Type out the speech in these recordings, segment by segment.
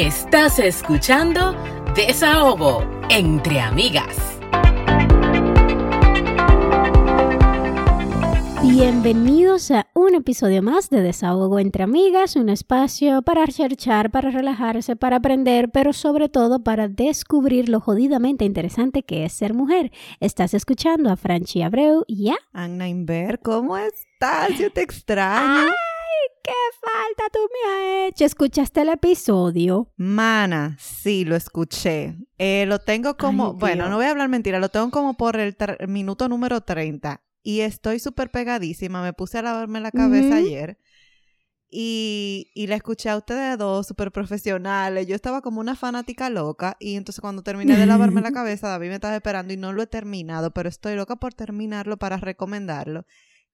Estás escuchando Desahogo entre amigas. Bienvenidos a un episodio más de Desahogo entre amigas, un espacio para cherchar, para relajarse, para aprender, pero sobre todo para descubrir lo jodidamente interesante que es ser mujer. Estás escuchando a Franchi Abreu y a Anna Inver, ¿cómo estás? Yo te extraño. ¡Ay, qué falta tú me has hecho! ¿Escuchaste el episodio? Mana, sí, lo escuché. Eh, lo tengo como, Ay, bueno, no voy a hablar mentira, lo tengo como por el minuto número 30 y estoy súper pegadísima. Me puse a lavarme la cabeza ayer y, y la escuché a ustedes dos súper profesionales. Yo estaba como una fanática loca y entonces cuando terminé de lavarme la cabeza, David me estaba esperando y no lo he terminado, pero estoy loca por terminarlo para recomendarlo.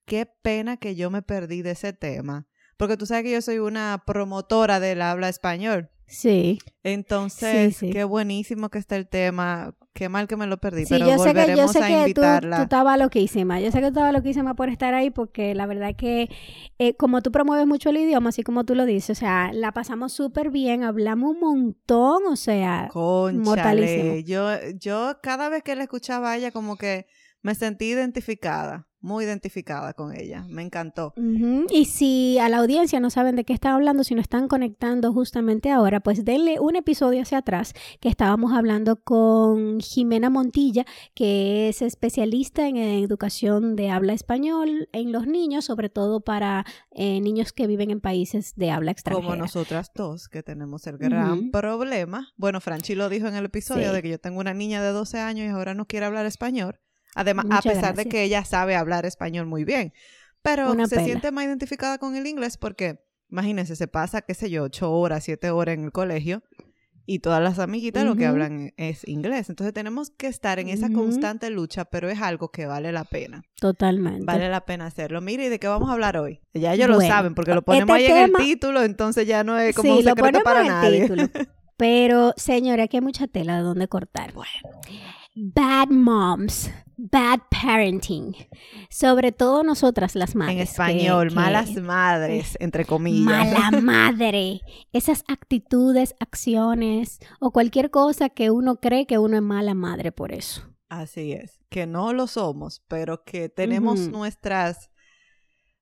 Qué pena que yo me perdí de ese tema. Porque tú sabes que yo soy una promotora del habla español. Sí. Entonces, Sí, sí. qué buenísimo que está el tema. Qué mal que me lo perdí, Sí, pero yo sé que, yo volveremos sé a que tú, tú invitarla. estabas loquísima. Yo sé que tú estabas loquísima por estar ahí porque la verdad que eh, como tú promueves mucho el idioma, así como tú lo dices, o sea, la pasamos súper bien, hablamos un montón, o sea, Conchale. mortalísimo. Yo, yo cada vez que la escuchaba a ella, como que me sentí identificada, muy identificada con ella. Me encantó. Y si a la audiencia no saben de qué están hablando, si no están conectando justamente ahora, pues denle un episodio hacia atrás que estábamos hablando con Jimena Montilla, que es especialista en educación de habla español en los niños, sobre todo para eh, niños que viven en países de habla extranjera. Como nosotras dos, que tenemos el gran problema. Bueno, Franchi lo dijo en el episodio Sí. de que yo tengo una niña de 12 años y ahora no quiere hablar español. Además, a pesar de que ella sabe hablar español muy bien. Pero Una se pela. siente más identificada con el inglés porque, imagínense, se pasa, qué sé yo, 8 horas, 7 horas en el colegio y todas las amiguitas lo que hablan es inglés. Entonces tenemos que estar en esa constante lucha, pero es algo que vale la pena. Totalmente. Vale la pena hacerlo. Mire, ¿y de qué vamos a hablar hoy? Ya ellos lo saben porque lo ponemos este ahí en el título, entonces ya no es como sí, un lo secreto ponemos para en nadie. título. Pero, señora, aquí hay mucha tela de donde cortar. Bueno. Bad moms, bad parenting. Sobre todo nosotras las madres. En español, que- malas madres, entre comillas. Mala madre. Esas actitudes, acciones o cualquier cosa que uno cree que uno es mala madre por eso. Así es, que no lo somos, pero que tenemos nuestras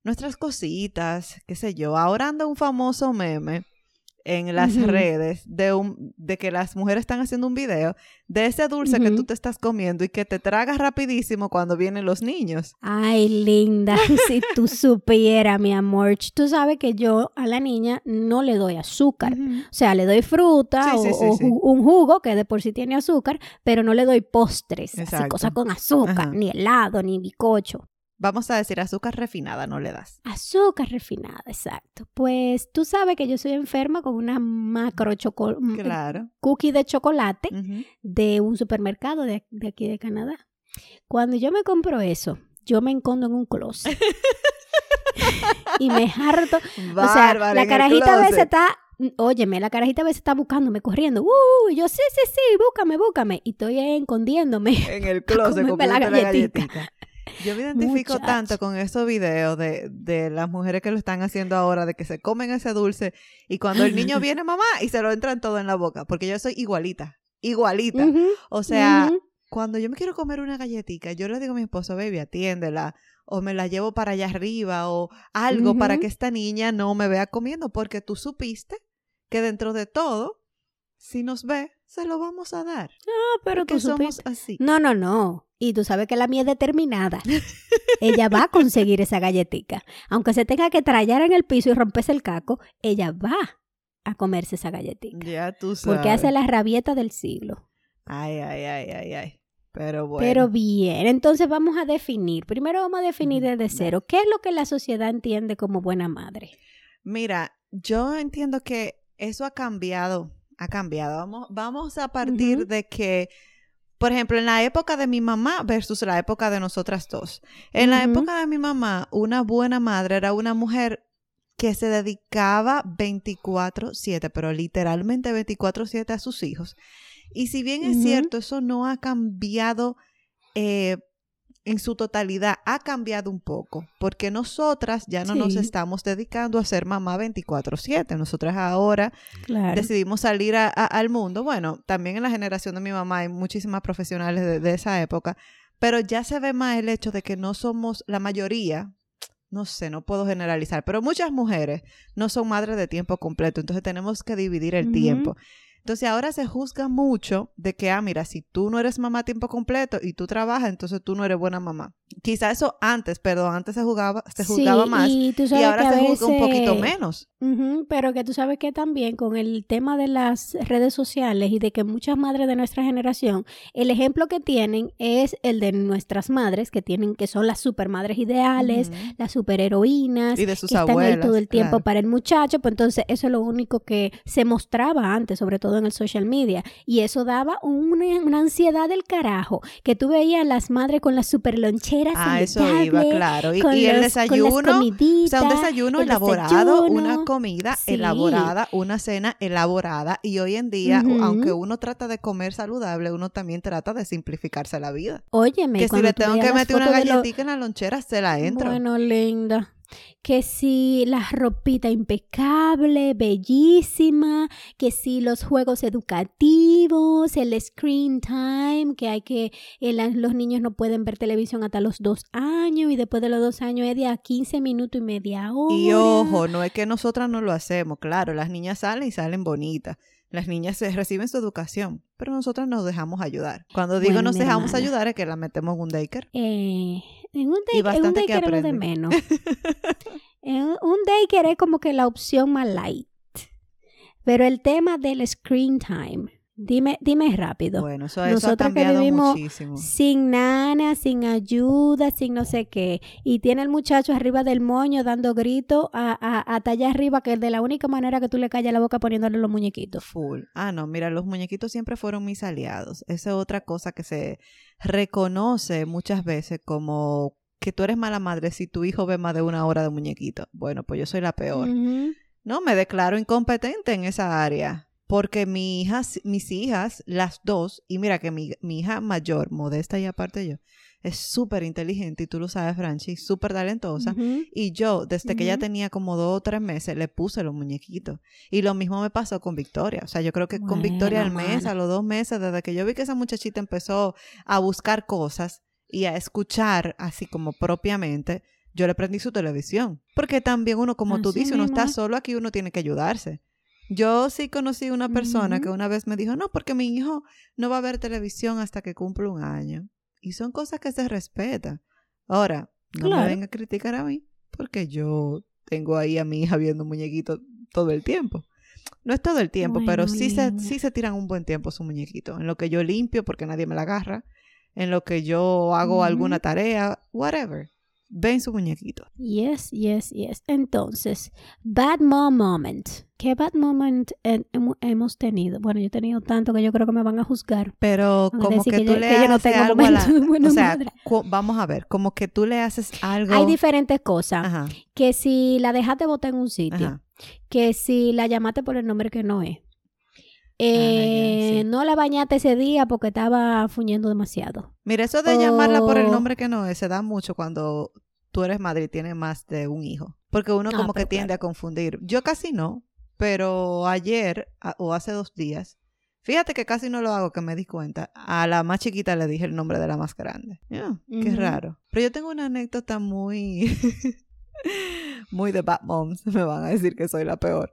nuestras cositas, qué sé yo. Ahora anda un famoso meme en las redes de un de que las mujeres están haciendo un video de ese dulce que tú te estás comiendo y que te tragas rapidísimo cuando vienen los niños. Ay, linda, si tú supieras, mi amor. Tú sabes que yo a la niña no le doy azúcar. O sea, le doy fruta Sí, o, sí, sí, o sí. ju- un jugo que de por sí tiene azúcar, pero no le doy postres, así Exacto. cosas con azúcar, Ajá. ni helado, ni bicocho. Vamos a decir azúcar refinada, no le das. Azúcar refinada, exacto. Pues tú sabes que yo soy enferma con una macro choco- mm, Claro. cookie de chocolate de un supermercado de, de aquí de Canadá. Cuando yo me compro eso, yo me encondo en un closet. y me harto. o sea, la carajita a veces está, óyeme, la carajita a veces está buscándome, corriendo. Uh, y yo, sí, sí, sí, búscame, búscame. Y estoy escondiéndome. en el closet comerme la comiéndote la galletita. galletita. Yo me identifico Muchacho. tanto con esos videos de, de las mujeres que lo están haciendo ahora, de que se comen ese dulce y cuando el niño viene mamá y se lo entran todo en la boca, porque yo soy igualita, igualita. O sea, cuando yo me quiero comer una galletita, yo le digo a mi esposo, baby, atiéndela, o me la llevo para allá arriba, o algo para que esta niña no me vea comiendo, porque tú supiste que dentro de todo, si nos ve, se lo vamos a dar. Ah, pero porque tú somos supiste. así. No, no, no. Y tú sabes que la mía es determinada. ella va a conseguir esa galletica. Aunque se tenga que trallar en el piso y romperse el caco, ella va a comerse esa galletica. Ya tú sabes. Porque hace la rabieta del siglo. Ay, ay, ay, ay, ay. Pero bueno. Pero bien, entonces vamos a definir. Primero vamos a definir desde cero. ¿Qué es lo que la sociedad entiende como buena madre? Mira, yo entiendo que eso ha cambiado, ha cambiado. Vamos, vamos a partir de que, por ejemplo, en la época de mi mamá versus la época de nosotras dos. En la época de mi mamá, una buena madre era una mujer que se dedicaba 24/7, pero literalmente 24/7 a sus hijos. Y si bien es cierto, eso no ha cambiado eh, en su totalidad ha cambiado un poco, porque nosotras ya no nos estamos dedicando a ser mamá 24/7. Nosotras ahora Claro. decidimos salir a- a- al mundo. Bueno, también en la generación de mi mamá hay muchísimas profesionales de, de esa época, pero ya se ve más el hecho de que no somos la mayoría, no sé, no puedo generalizar, pero muchas mujeres no son madres de tiempo completo, entonces tenemos que dividir el tiempo. Entonces ahora se juzga mucho de que, ah, mira, si tú no eres mamá a tiempo completo y tú trabajas, entonces tú no eres buena mamá. Quizá eso antes, perdón, antes se jugaba, se juzgaba Sí, más y, y tú sabes ahora se juzga un poquito menos. Ujú, pero que tú sabes que también con el tema de las redes sociales y de que muchas madres de nuestra generación, el ejemplo que tienen es el de nuestras madres, que tienen, que son las supermadres ideales, Ujú. las superheroínas, Y de sus que están abuelas. ahí todo el tiempo claro. para el muchacho, pues entonces eso es lo único que se mostraba antes, sobre todo en el social media, y eso daba una, una ansiedad del carajo, que tú veías a las madres con las super loncheras Ah, eso iba, claro. Y, el los- desayuno, o sea, un desayuno el elaborado, una comida Sí. elaborada, una cena elaborada. Y hoy en día, aunque uno trata de comer saludable, uno también trata de simplificarse la vida. Óyeme, que si le tengo que meter una galletita en la lonchera, se la entro. Bueno, linda. Que si la ropita impecable, bellísima, que si los juegos educativos, el screen time, que hay que, eh, los niños no pueden ver televisión hasta los dos años y después de los dos años es de a 15 minutos y media hora. y ojo, no es que nosotras no lo hacemos, claro, las niñas salen y salen bonitas. Las niñas se reciben su educación, pero nosotras nos dejamos ayudar. Cuando digo Bueno, nos dejamos ayudar es que la metemos en un daycare. Eh, en un, Y day, en un bastante que daycare lo de menos. en un un daycare es como que la opción más light. Pero el tema del screen time, dime, dime rápido. Bueno, eso, eso ha Nosotras que cambiado vivimos muchísimo. Sin nana, sin ayuda, sin no sé qué. Y tiene el muchacho arriba del moño dando gritos a, a, hasta allá arriba, que es de la única manera que tú le callas la boca poniéndole los muñequitos. Full. Ah, no, mira, los muñequitos siempre fueron mis aliados. Esa es otra cosa que se reconoce muchas veces como que tú eres mala madre si tu hijo ve más de una hora de muñequito. Bueno, pues yo soy la peor. No, me declaro incompetente en esa área. Porque mi hija, mis hijas, las dos, y mira que mi, mi hija mayor, modesta y aparte yo, es súper inteligente y tú lo sabes, Franchi, súper talentosa. Y yo, desde que ella tenía como dos o tres meses, le puse los muñequitos. Y lo mismo me pasó con Victoria. O sea, yo creo que con Victoria al mes, a los dos meses, desde que yo vi que esa muchachita empezó a buscar cosas y a escuchar así como propiamente, yo le prendí su televisión. Porque también uno, como tú dices, uno está es. solo aquí, uno tiene que ayudarse. Yo sí conocí una persona que Ujú. una vez me dijo, no, porque mi hijo no va a ver televisión hasta que cumpla un año. Y son cosas que se respetan. Ahora, no me venga a criticar a mí, porque yo tengo ahí a mi hija viendo muñequitos todo el tiempo. No es todo el tiempo, pero sí se, sí se tiran un buen tiempo su muñequito. En lo que yo limpio, porque nadie me la agarra. En lo que yo hago alguna tarea, whatever. Ven su muñequito. Yes, yes, yes. Entonces, bad mom moment. ¿Qué bad moment he- hemo- hemos tenido? Bueno, yo he tenido tanto que yo creo que me van a juzgar. Pero Van como que, que tú yo- le que yo no haces tengo algo a la... momentos de buena O sea, vamos a ver, como que tú le haces algo... Hay diferentes cosas. Ajá, Que si la dejaste botar en un sitio. ajá. Que si la llamaste por el nombre que no es. Eh, Ah, sí. No la bañaste ese día porque estaba fuñendo demasiado. Mira, eso de llamarla por el nombre que no es, se da mucho cuando tú eres madre y tienes más de un hijo. Porque uno Ah, como que tiende claro. a confundir. Yo casi no, pero ayer a- o hace dos días, fíjate que casi no lo hago, que me di cuenta. A la más chiquita le dije el nombre de la más grande. Qué raro. Pero yo tengo una anécdota muy, muy de bad moms. Me van a decir que soy la peor.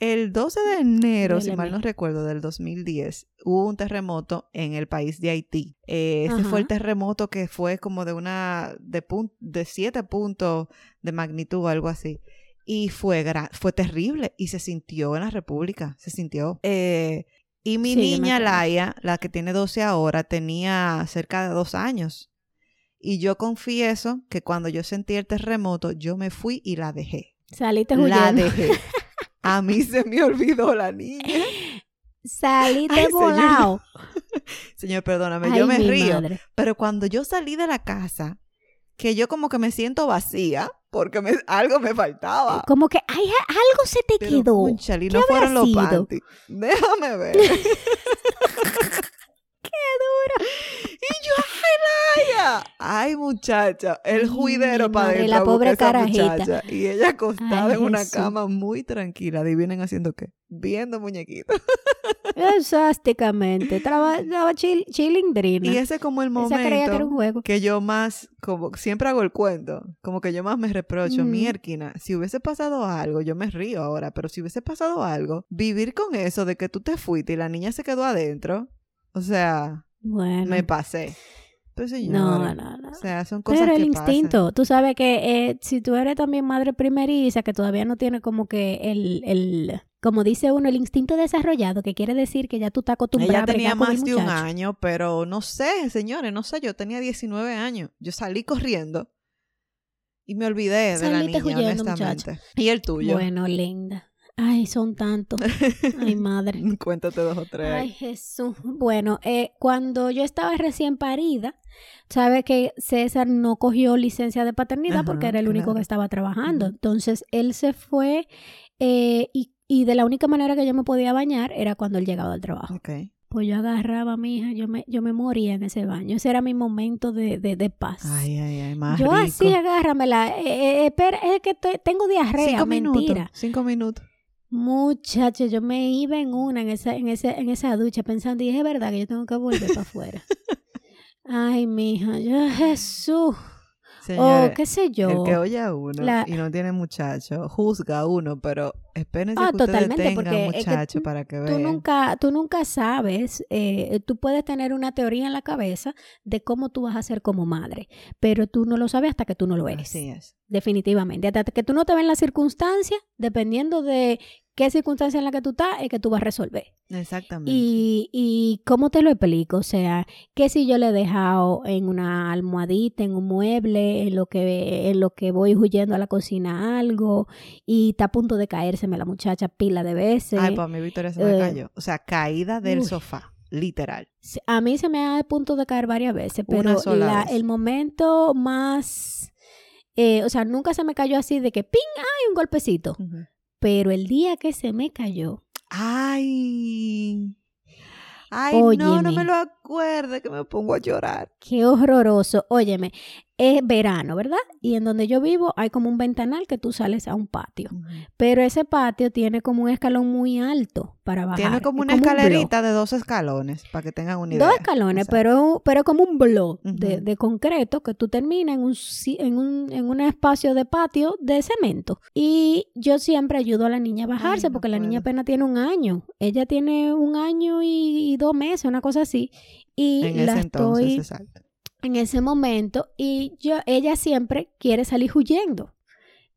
El 12 de enero, si mal no recuerdo, del 2010, hubo un terremoto en el país de Haití. Eh, ese fue el terremoto que fue como de una, de, de siete puntos de magnitud o algo así. Y fue, fue terrible y se sintió en la República, se sintió. Eh, y mi Sí, niña. Laia, la que tiene 12 ahora, tenía cerca de dos años. Y yo confieso que cuando yo sentí el terremoto, yo me fui y la dejé. Saliste La huyendo. dejé. A mí se me olvidó la niña. Ay, señor. volado. Señor, perdóname, Ay, yo me río. madre. Pero cuando yo salí de la casa, que yo como que me siento vacía, porque me- algo me faltaba. Como que ay, algo se te Pero, quedó. cónchale, ¿Qué no fueron los sido? panties. Déjame ver. ¡Qué duro! Y yo, ay, ella. Ay, muchacha, el juidero para adentro. la pobre carajita. muchacha. Y ella acostada Ay, en una Jesús. cama muy tranquila. Adivinen haciendo qué. Viendo muñequitos. Exactamente. Estaba, chill, chilindrina. Y ese es como el Esa creía que era un momento juego. que yo más, como siempre hago el cuento, como que yo más me reprocho, Mm. mierquina, si hubiese pasado algo, yo me río ahora, pero si hubiese pasado algo, vivir con eso de que tú te fuiste y la niña se quedó adentro, o sea, Bueno. me pasé. Pues no, no, no. o sea, son cosas Pero el que pasan. instinto, tú sabes que eh, si tú eres también madre primeriza, que todavía no tiene como que el, el, como dice uno, el instinto desarrollado, que quiere decir que ya tú estás acostumbrada Ella a tenía más de un muchacho. año, pero no sé, señores, no sé, yo tenía 19 años. Yo salí corriendo y me olvidé de la niña, huyendo, honestamente. ¿Y el tuyo? Bueno, linda. Ay, son tantos. Ay, madre. Cuéntate dos o tres. Ay, Jesús. Bueno, eh, cuando yo estaba recién parida, sabe que César no cogió licencia de paternidad Ajá, porque era el único que estaba trabajando. Entonces, él se fue eh, y, y de la única manera que yo me podía bañar era cuando él llegaba al trabajo. Ok. Pues yo agarraba a mi hija, yo me, yo me moría en ese baño. Ese era mi momento de, de, de paz. Ay, ay, ay, más yo rico. así, agárramela. Eh, eh, espera, es que te- tengo diarrea, Cinco mentira. minutos. Cinco minutos. Muchacho, yo me iba en una, en esa, en ese, en esa ducha, pensando, y es verdad que yo tengo que volver para afuera. Ay, mija, yo, Jesús. O qué sé yo. el que oye a uno la- y no tiene muchacho, juzga a uno, pero espérense Ah, que ustedes totalmente, tengan porque es que muchacho tú- para que Tú vean. nunca, tú nunca sabes, eh, tú puedes tener una teoría en la cabeza de cómo tú vas a ser como madre, pero tú no lo sabes hasta que tú no lo eres. Así es. Definitivamente. Hasta que tú no te ves en las circunstancias, dependiendo de qué circunstancia en la que tú estás, es que tú vas a resolver. Exactamente. Y, y cómo te lo explico, o sea, que si yo le he dejado en una almohadita, en un mueble, en lo que, en lo que voy huyendo a la cocina algo, y está a punto de caérseme la muchacha pila de veces. Ay, pues mí Victoria se me eh, cayó. O sea, caída del uy. sofá, literal. A mí se me ha a punto de caer varias veces, pero sola la- vez. el momento más, eh, o sea, nunca se me cayó así de que ¡ping! ¡ay! un golpecito. Pero el día que se me cayó, Ay. Ay, no, no me lo acuerde que me pongo a llorar. qué horroroso. Óyeme, es verano, ¿verdad? Y en donde yo vivo hay como un ventanal que tú sales a un patio. Pero ese patio tiene como un escalón muy alto para bajar. Tiene como una escalerita de dos escalones, para que tengan una idea. Dos escalones, Exacto. pero, pero como un blog de, de concreto que tú terminas en un, en, un, en un espacio de patio de cemento. Y yo siempre ayudo a la niña a bajarse Ay, no porque la niña apenas tiene un año. Ella tiene un año y, y dos meses, una cosa así. Y En la ese entonces, estoy exacto. en ese momento y yo ella siempre quiere salir huyendo.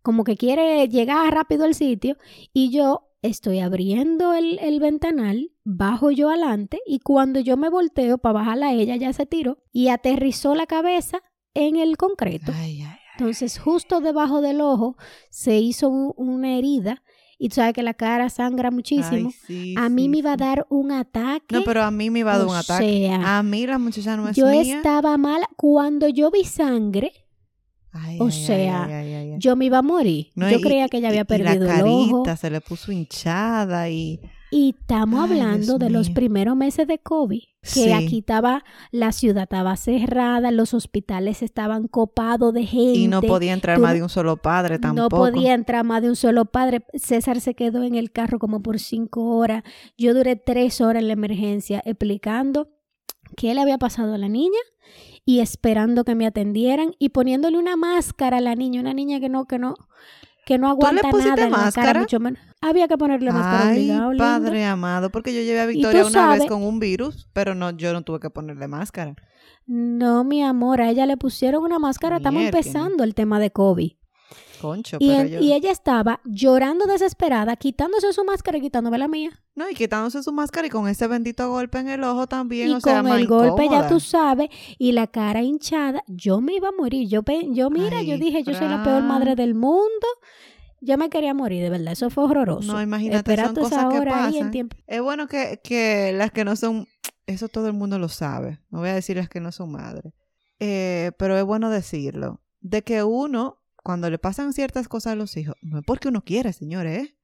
Como que quiere llegar rápido al sitio y yo estoy abriendo el, el ventanal, bajo yo adelante y cuando yo me volteo para bajarla ella ya se tiró y aterrizó la cabeza en el concreto. Ay, ay, Entonces justo debajo del ojo se hizo una herida y tú sabes que la cara sangra muchísimo. ay, sí, a mí sí, me iba a dar un ataque. No, pero a mí me iba a dar un ataque. sea, A mí la muchacha no es yo mía. estaba mala. Cuando yo vi sangre, Ay, o ay, sea, ay, yo me iba a morir. No, yo y- creía que ella había y- perdido y la el ojo. carita se le puso hinchada y... Y estamos Ay, hablando Dios de los primeros meses de COVID, que Sí. aquí estaba, la ciudad estaba cerrada, los hospitales estaban copados de gente. Y no podía entrar tú más de un solo padre tampoco. No podía entrar más de un solo padre. César se quedó en el carro como por cinco horas. Yo duré tres horas en la emergencia explicando qué le había pasado a la niña y esperando que me atendieran y poniéndole una máscara a la niña, una niña que no, que no, que no le aguanta pusiste nada en la cara, mucho menos. Había que ponerle máscara Ay, obligado, padre amado, porque yo llevé a tú Victoria una vez sabes- con un virus, pero no, yo no tuve que ponerle máscara. No, mi amor, a ella le pusieron una máscara. Estamos Miércoles. empezando el tema de COVID. Concho, Y, pero en- yo... y ella estaba llorando desesperada, quitándose su máscara y quitándome la mía. No, y quitándose su máscara y con ese bendito golpe en el ojo también, y o sea, con más el golpe, ya tú sabes, y la cara hinchada, yo me iba a morir. Yo, yo mira, Ay, yo dije, yo soy la peor madre del mundo. Yo me quería morir, de verdad. Eso fue horroroso. No, imagínate, son cosas que hora ahí en pasan. tiempo. Es bueno que, que las que no son, eso todo el mundo lo sabe. No voy a decir las que no son madres. Eh, pero es bueno decirlo. De que uno, cuando le pasan ciertas cosas a los hijos, no es porque uno quiere, señores, ¿eh?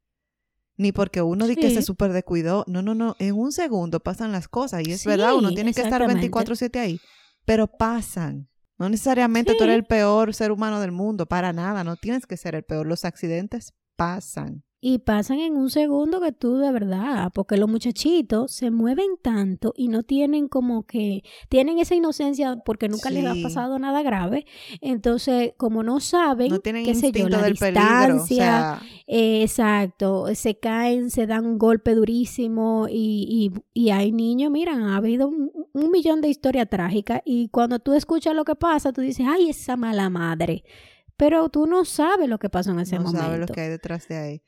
Ni porque uno dice que Sí. se súper descuidó. No, no, no. En un segundo pasan las cosas. Y es Sí, verdad, uno tiene que estar exactamente. 24-7 ahí. pero pasan. No necesariamente tú Sí. eres el peor ser humano del mundo, para nada, no tienes que ser el peor. Los accidentes pasan. Y pasan en un segundo que tú de verdad, porque los muchachitos se mueven tanto y no tienen como que, tienen esa inocencia porque nunca les ha pasado nada grave. Entonces, como no saben, No tienen qué sé yo, instinto la del peligro. O distancia, sea, eh, exacto, se caen, se dan un golpe durísimo y, y, y hay niños, miran, ha habido un, un millón de historias trágicas y cuando tú escuchas lo que pasa, tú dices, ay, esa mala madre. Pero tú no sabes lo que pasó en ese no momento. sabes lo que hay detrás de ahí.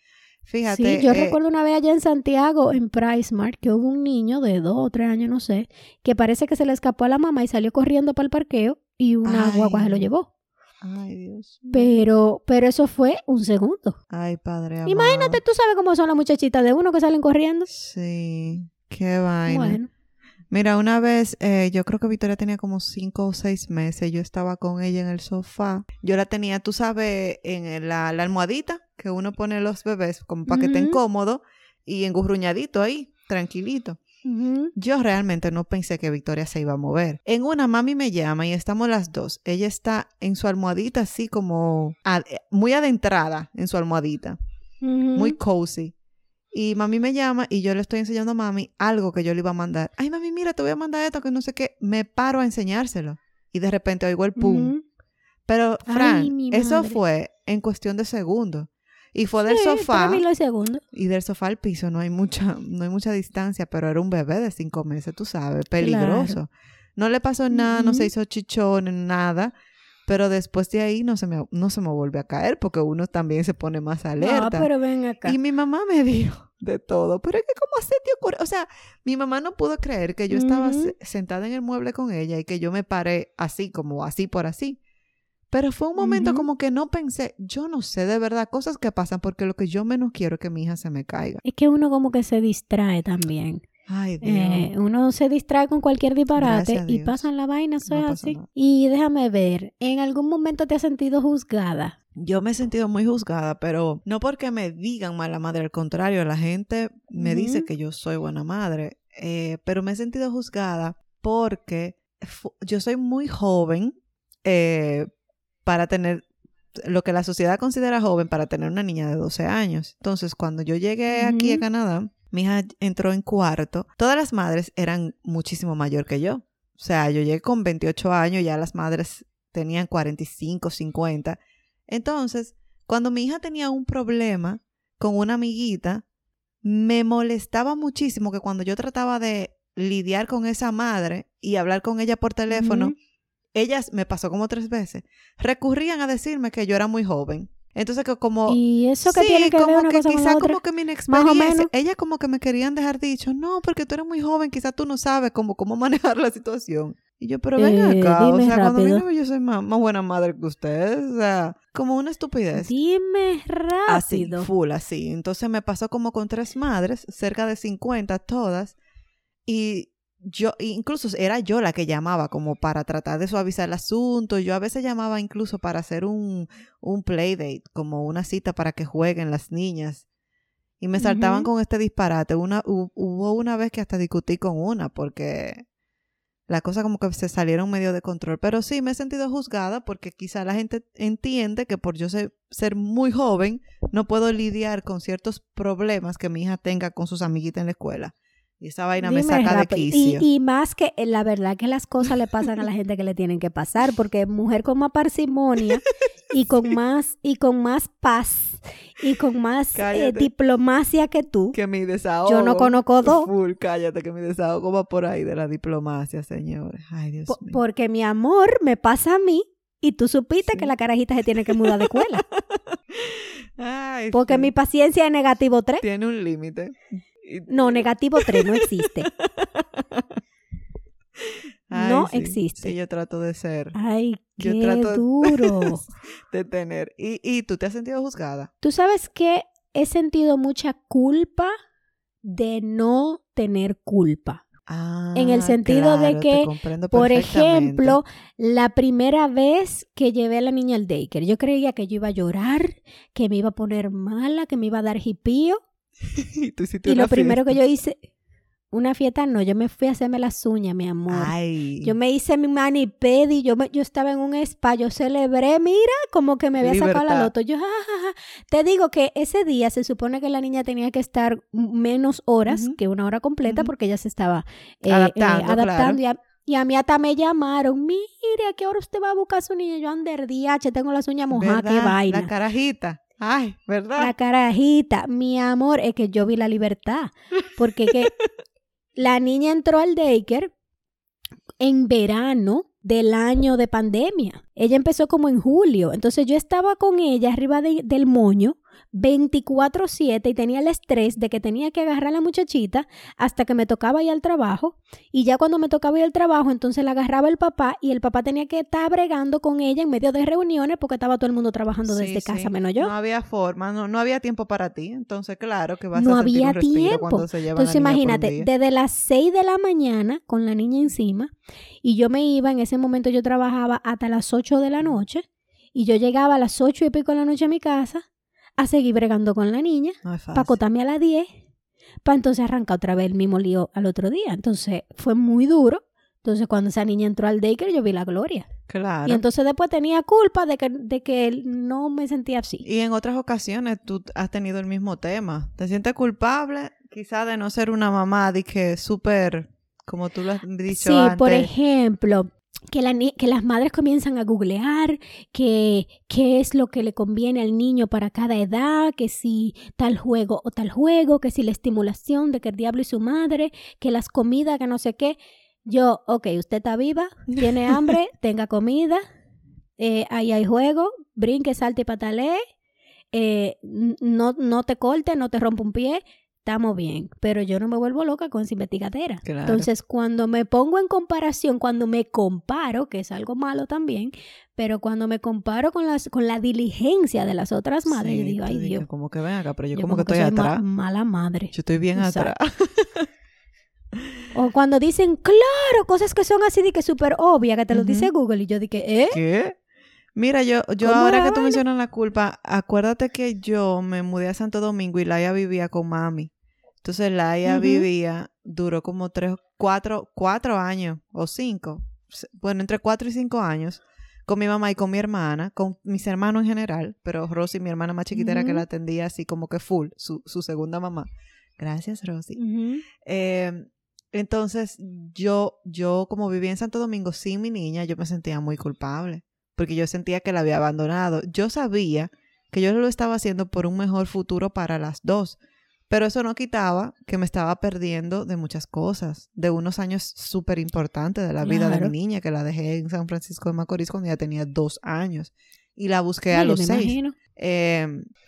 Fíjate. Sí, yo eh, recuerdo una vez allá en Santiago, en Pricemart, que hubo un niño de dos o tres años, no sé, que parece que se le escapó a la mamá y salió corriendo para el parqueo y una Ay. guagua se lo llevó. Ay, Dios. Pero, pero eso fue un segundo. Ay, padre. amado. Imagínate, tú sabes cómo son las muchachitas de uno que salen corriendo. Sí, qué vaina. Bueno, Mira, una vez, eh, yo creo que Victoria tenía como cinco o seis meses, yo estaba con ella en el sofá. Yo la tenía, tú sabes, en la, la almohadita que uno pone los bebés como para que estén cómodos y engurruñadito ahí, tranquilito. Yo realmente no pensé que Victoria se iba a mover. En una, mami me llama y estamos las dos. Ella está en su almohadita así como ad- muy adentrada en su almohadita muy cozy. Y mami me llama y yo le estoy enseñando a mami algo que yo le iba a mandar. Ay, mami, mira, te voy a mandar esto, que no sé qué. Me paro a enseñárselo. Y de repente oigo el pum. Pero, Fran, eso fue en cuestión de segundos. Y fue del Sí, sofá. Y del sofá al piso no hay mucha, no hay mucha distancia, pero era un bebé de cinco meses, tú sabes, peligroso. No le pasó nada, no se hizo chichón, nada. Pero después de ahí no se me, no se me vuelve a caer porque uno también se pone más alerta. No, pero ven acá. Y mi mamá me dijo de todo, pero es que cómo se te ocurre, o sea, mi mamá no pudo creer que yo estaba sentada en el mueble con ella y que yo me paré así, como así por así. Pero fue un momento como que no pensé, yo no sé de verdad cosas que pasan porque lo que yo menos quiero es que mi hija se me caiga. Es que uno como que se distrae también. Ay, Dios. Eh, uno se distrae con cualquier disparate y Dios. pasan la vaina, eso No es así. nada. Y déjame ver, ¿en algún momento te has sentido juzgada? Yo me he sentido muy juzgada, pero no porque me digan mala madre, al contrario, la gente me dice que yo soy buena madre, eh, pero me he sentido juzgada porque yo soy muy joven eh, para tener lo que la sociedad considera joven para tener una niña de 12 años. Entonces, cuando yo llegué aquí a. Canadá, mi hija entró en cuarto. Todas las madres eran muchísimo mayor que yo. O sea, yo llegué con 28 años, ya las madres tenían 45, 50. Entonces, cuando mi hija tenía un problema con una amiguita, me molestaba muchísimo que cuando yo trataba de lidiar con esa madre y hablar con ella por teléfono, ellas, me pasó como tres veces, recurrían a decirme que yo era muy joven. Entonces, que como... ¿Y eso que sí, tiene que ver como una que cosa con quizá como que mi inexperiencia, ellas como que me querían dejar dicho, no, porque tú eres muy joven, quizá tú no sabes cómo, cómo manejar la situación. Y yo, pero ven Eh, acá, o sea, cuando rápido. vine yo soy más, más buena madre que ustedes, o sea, como una estupidez. Dime Así, rápido. full, así. Entonces me pasó como con tres madres, cerca de 50 todas, y yo, incluso era yo la que llamaba como para tratar de suavizar el asunto. Yo a veces llamaba incluso para hacer un, un playdate, como una cita para que jueguen las niñas. Y me saltaban con este disparate. Una, hu- hubo una vez que hasta discutí con una porque la cosa como que se salieron medio de control. Pero sí, me he sentido juzgada porque quizá la gente entiende que por yo ser, ser muy joven no puedo lidiar con ciertos problemas que mi hija tenga con sus amiguitas en la escuela. Y esa vaina me saca de rápido. Y, quicio. y más que eh, la verdad que las cosas le pasan a la gente que le tienen que pasar, porque mujer con más parsimonia y con más y con más paz y con más eh, diplomacia que tú. que mi desahogo. Yo no conozco dos. Full, cállate, que mi desahogo va por ahí de la diplomacia, señores. Ay, Dios mío. porque mi amor me pasa a mí y tú supiste Sí. que la carajita se tiene que mudar de escuela. Ay, Porque sí. mi paciencia es negativo 3. Tiene un límite. No, negativo 3 no existe. Ay, no sí. existe. Sí, yo trato de ser, Ay, Yo qué trato duro. de tener. ¿Y, y tú te has sentido juzgada? Tú sabes que he sentido mucha culpa de no tener culpa. En el Ah, sentido de claro, que, Por ejemplo, la primera vez que llevé a la niña al daycare, yo creía que yo iba a llorar, que me iba a poner mala, que me iba a dar jipío. Y tú hiciste Y una lo primero que yo hice, una fiesta no, yo me fui a hacerme las uñas, mi amor. Ay. Yo me hice mi manipedi, yo, me- yo estaba en un spa, yo celebré, mira, como que me había sacado la loto. Yo, ja, ja, ja. Te digo que ese día se supone que la niña tenía que estar menos horas que una hora completa porque ella se estaba eh, eh, Adaptando, adaptando. Y, a, y a mí hasta me llamaron, mire, ¿a qué hora usted va a buscar a su niña? Yo, Ander DH, tengo las uñas mojadas, qué vaina. La carajita. Ay, ¿verdad? La carajita, mi amor, es que yo vi la libertad. Porque que la niña entró al daycare en verano del año de pandemia. Ella empezó como en julio. Entonces yo estaba con ella arriba de- del moño 24/7 y tenía el estrés de que tenía que agarrar a la muchachita hasta que me tocaba ir al trabajo. Y ya cuando me tocaba ir al trabajo, entonces la agarraba el papá y el papá tenía que estar bregando con ella en medio de reuniones porque estaba todo el mundo trabajando Sí, desde sí. casa, menos yo. No había forma, no, no había tiempo para ti. Entonces, claro que vas No a sentir había un tiempo. cuando se Entonces imagínate, desde las 6 de la mañana con la niña encima y yo me iba, en ese momento yo trabajaba hasta las 8 de la noche y yo llegaba a las 8 y pico de la noche a mi casa a seguir bregando con la niña No para acotarme a las 10 para entonces arrancar otra vez el mismo lío al otro día. Entonces fue muy duro. Entonces cuando esa niña entró al daycare yo vi la gloria. Claro. Y entonces después tenía culpa de que, de que no me sentía así. Y en otras ocasiones tú has tenido el mismo tema. ¿Te sientes culpable quizá de no ser una mamá de que súper, como tú lo has dicho Sí, antes? por ejemplo, que, la que las madres comienzan a googlear que qué es lo que le conviene al niño para cada edad, que si tal juego o tal juego, que si la estimulación de que el diablo y su madre, que las comidas, que no sé qué. Yo, ok, usted está viva, tiene hambre, tenga comida, eh, ahí hay juego, brinque, salte y patalee, eh, no, no te corte, no te rompa un pie, estamos bien, pero yo no me vuelvo loca con esa investigadera. Claro. Entonces, cuando me pongo en comparación, cuando me comparo, que es algo malo también, pero cuando me comparo con las con la diligencia de las otras madres, yo digo, ay Dios, Como que ven acá, pero yo, yo como, que estoy soy ma- atrás. mala madre. Yo estoy bien Exacto. atrás. O cuando dicen, claro, cosas que son así de que súper obvias, que te lo dice Google, y yo dije, ¿eh? ¿Qué? Mira, yo, yo ¿Cómo ahora que tú mencionas la culpa, acuérdate que yo me mudé a Santo Domingo y Laia vivía con mami. Entonces Laia vivía, duró como tres, cuatro, cuatro años o cinco. Bueno, entre cuatro y cinco años con mi mamá y con mi hermana, con mis hermanos en general, pero Rosy, mi hermana más chiquita, era que la atendía así como que full, su, su segunda mamá. Gracias, Rosy. Eh, entonces, yo, yo como vivía en Santo Domingo sin mi niña, yo me sentía muy culpable, porque yo sentía que la había abandonado. Yo sabía que yo lo estaba haciendo por un mejor futuro para las dos, pero eso no quitaba que me estaba perdiendo de muchas cosas, de unos años súper importantes de la vida de mi niña, que la dejé en San Francisco de Macorís cuando ya tenía dos años, y la busqué a Sí, los me seis. imagino. Eh,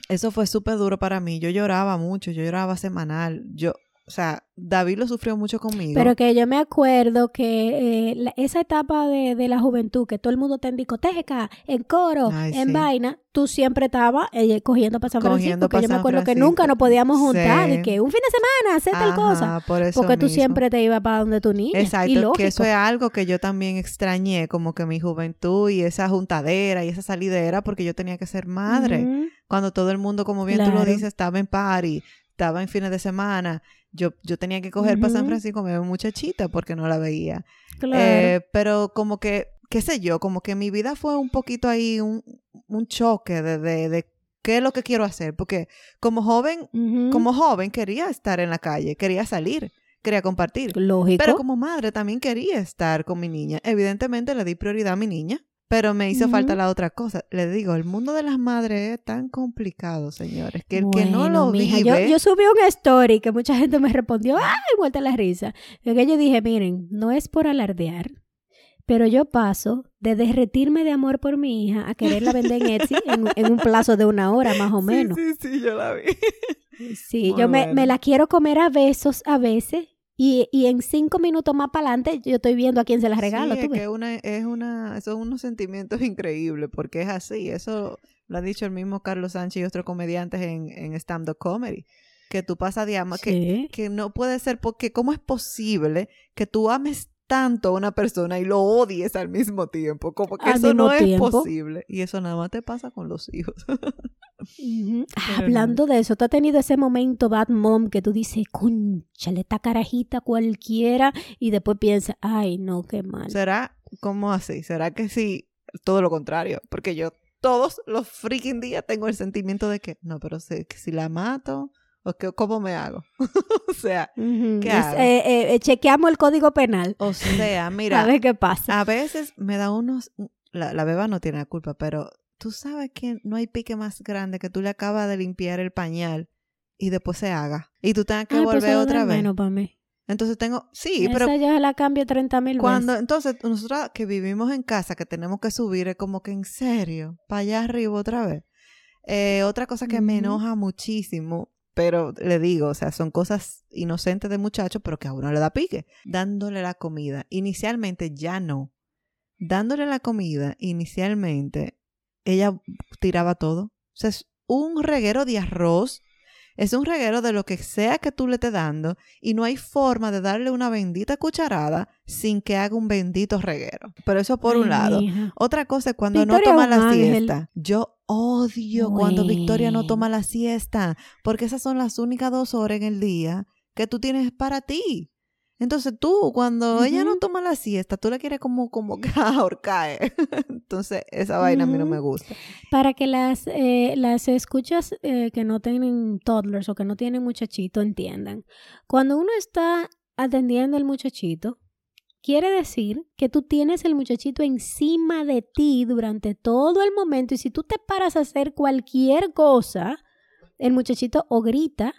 eso fue súper duro para mí. Yo lloraba mucho, yo lloraba semanal. Yo, o sea, David lo sufrió mucho conmigo. Pero que yo me acuerdo que eh, la- esa etapa de, de la juventud, que todo el mundo está en discoteca, en coro, Ay, en sí. vaina, tú siempre estabas eh, cogiendo para San Cogiendo Francisco, que yo me acuerdo que nunca nos podíamos juntar Sí. y que un fin de semana, hacer tal cosa. Ajá, por eso Porque tú mismo. siempre te ibas para donde tu niña. y Exacto, lógico. que eso es algo que yo también extrañé, como que mi juventud y esa juntadera y esa salidera, porque yo tenía que ser madre. Cuando todo el mundo, como bien tú lo dices, estaba en party, estaba en fines de semana, yo, yo tenía que coger para San. Francisco a mi muchachita porque no la veía. Claro. Eh, pero como que, qué sé yo, como que mi vida fue un poquito ahí un, un choque de, de, de qué es lo que quiero hacer. Porque como joven, Ujú. como joven quería estar en la calle, quería salir, quería compartir. Lógico. Pero como madre también quería estar con mi niña. Evidentemente le di prioridad a mi niña, pero me hizo falta la otra cosa. Le digo, el mundo de las madres es tan complicado, señores, que el que no lo mija, vive... Yo, yo subí un story que mucha gente me respondió, ¡ay, vuelta la risa! Y que yo dije, miren, no es por alardear, pero yo paso de derretirme de amor por mi hija a quererla vender en Etsy en, en un plazo de una hora más o menos. Sí, sí, sí, yo la vi. Sí, Muy yo me, me la quiero comer a besos a veces y, y en cinco minutos más para adelante yo estoy viendo a quién se las regalo. Sí, ¿tú es ves? que una, es una, son unos sentimientos increíbles, porque es así. Eso lo ha dicho el mismo Carlos Sánchez y otros comediantes en, en stand-up comedy. Que tú pasas de ama, que, Sí. que no puede ser, porque ¿cómo es posible que tú ames tanto a una persona y lo odies al mismo tiempo? Como que Al eso no es posible. Y eso nada más te pasa con los hijos. No. Hablando de eso, ¿tú has tenido ese momento bad mom que tú dices, conchale, esta carajita cualquiera? Y después piensas, ay, no, qué mal. ¿Será como así? ¿Será que sí? Todo lo contrario. Porque yo todos los freaking días tengo el sentimiento de que, no, pero si, que si la mato, o que, ¿cómo me hago? o sea. ¿qué hago? eh, eh, chequeamos el código penal. o sea, a mira, ver qué pasa. a veces me da unos, la, la beba no tiene la culpa, pero tú sabes que no hay pique más grande que tú le acabas de limpiar el pañal y después se haga. Y tú tengas que Ay, volver otra vez. menos pa' mí. Entonces tengo, sí, pero Esa yo la cambio 30 mil Cuando, veces. entonces, nosotros que vivimos en casa, que tenemos que subir, es como que en serio, para allá arriba otra vez. Eh, otra cosa que me enoja muchísimo, pero le digo, o sea, son cosas inocentes de muchachos, pero que a uno le da pique. Dándole la comida. Inicialmente ya no. Dándole la comida, inicialmente, ella tiraba todo. O sea, es un reguero de arroz. Es un reguero de lo que sea que tú le estés dando y no hay forma de darle una bendita cucharada sin que haga un bendito reguero. Pero eso por un lado. Otra cosa es cuando Victoria no toma la ángel. siesta. Yo odio cuando Victoria no toma la siesta, porque esas son las únicas dos horas en el día que tú tienes para ti. Entonces tú, cuando ella no toma la siesta, tú la quieres como, como ahorcar. Entonces esa vaina a mí no me gusta. Para que las, eh, las escuchas eh, que no tienen toddlers o que no tienen muchachito entiendan. Cuando uno está atendiendo al muchachito, quiere decir que tú tienes el muchachito encima de ti durante todo el momento y si tú te paras a hacer cualquier cosa, el muchachito o grita